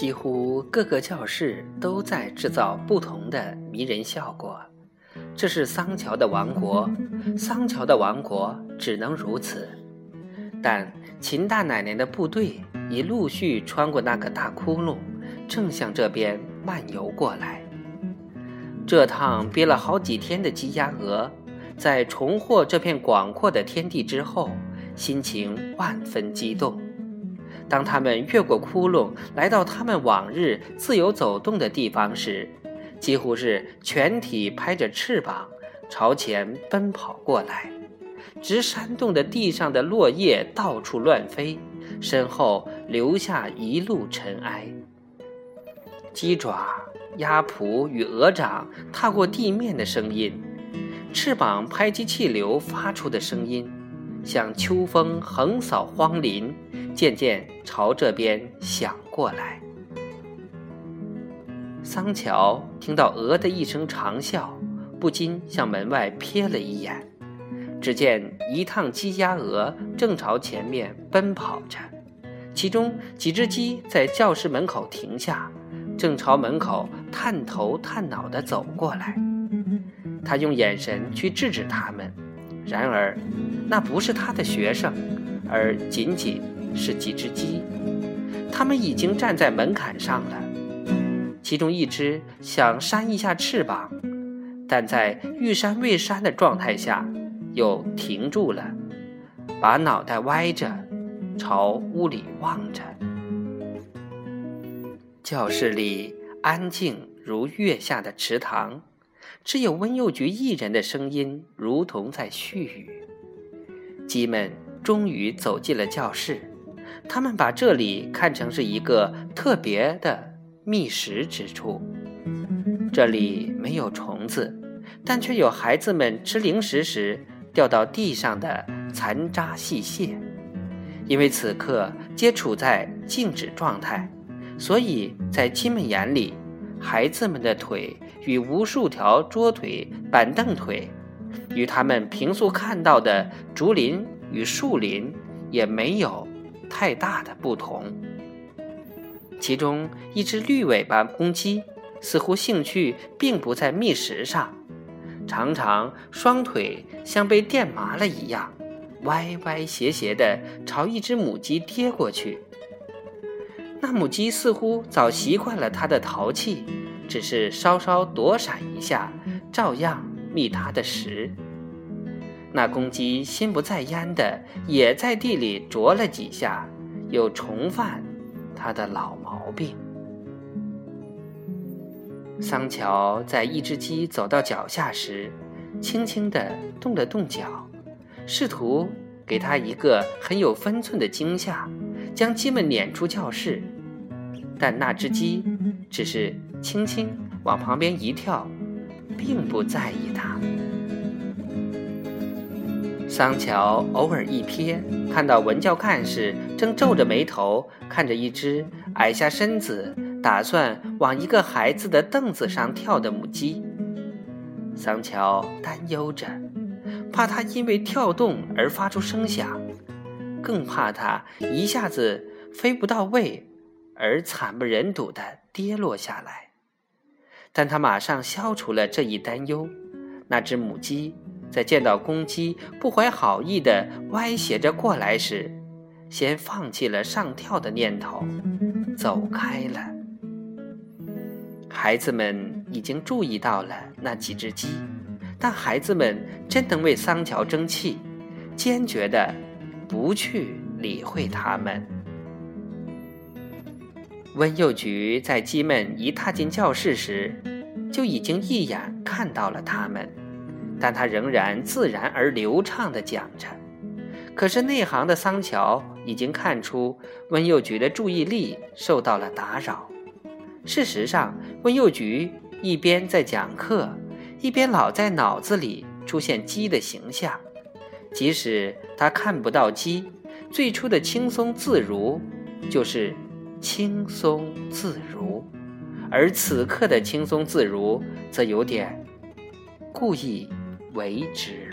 几乎各个教室都在制造不同的迷人效果。这是桑乔的王国，桑乔的王国只能如此。但秦大奶奶的部队已陆续穿过那个大窟窿，正向这边漫游过来。这趟憋了好几天的鸡鸭鹅，在重获这片广阔的天地之后，心情万分激动。当他们越过窟窿，来到他们往日自由走动的地方时，几乎是全体拍着翅膀朝前奔跑过来，直扇动的地上的落叶到处乱飞，身后留下一路尘埃。鸡爪、鸭蹼与鹅掌踏过地面的声音，翅膀拍击气流发出的声音，像秋风横扫荒林。渐渐朝这边响过来。桑乔听到鹅的一声长啸，不禁向门外瞥了一眼，只见一趟鸡鸭鹅正朝前面奔跑着，其中几只鸡在教室门口停下，正朝门口探头探脑地走过来。他用眼神去制止他们，然而那不是他的学生，而仅仅。是几只鸡，它们已经站在门槛上了。其中一只想扇一下翅膀，但在欲扇未扇的状态下，又停住了，把脑袋歪着，朝屋里望着。教室里安静如月下的池塘，只有温幼菊一人的声音，如同在絮语。鸡们终于走进了教室。他们把这里看成是一个特别的觅食之处。这里没有虫子，但却有孩子们吃零食时掉到地上的残渣细屑。因为此刻皆处在静止状态，所以在鸡们眼里，孩子们的腿与无数条桌腿、板凳腿，与他们平素看到的竹林与树林也没有。太大的不同。其中一只绿尾巴公鸡似乎兴趣并不在觅食上，常常双腿像被电麻了一样，歪歪斜斜地朝一只母鸡跌过去。那母鸡似乎早习惯了它的淘气，只是稍稍躲闪一下，照样觅它的食。那公鸡心不在焉的，也在地里啄了几下，又重犯他的老毛病。桑乔在一只鸡走到脚下时，轻轻地动了动脚，试图给他一个很有分寸的惊吓，将鸡们撵出教室。但那只鸡只是轻轻往旁边一跳，并不在意它。桑乔偶尔一瞥，看到文教干事正皱着眉头看着一只矮下身子、打算往一个孩子的凳子上跳的母鸡。桑乔担忧着，怕它因为跳动而发出声响，更怕它一下子飞不到位而惨不忍睹地跌落下来。但他马上消除了这一担忧，那只母鸡。在见到公鸡不怀好意的歪斜着过来时，先放弃了上跳的念头，走开了。孩子们已经注意到了那几只鸡，但孩子们真能为桑乔争气，坚决的不去理会他们。温幼菊在鸡们一踏进教室时，就已经一眼看到了他们。但他仍然自然而流畅地讲着，可是内行的桑乔已经看出温幼菊的注意力受到了打扰。事实上，温幼菊一边在讲课，一边老在脑子里出现鸡的形象。即使他看不到鸡，最初的轻松自如就是轻松自如，而此刻的轻松自如则有点故意。为之。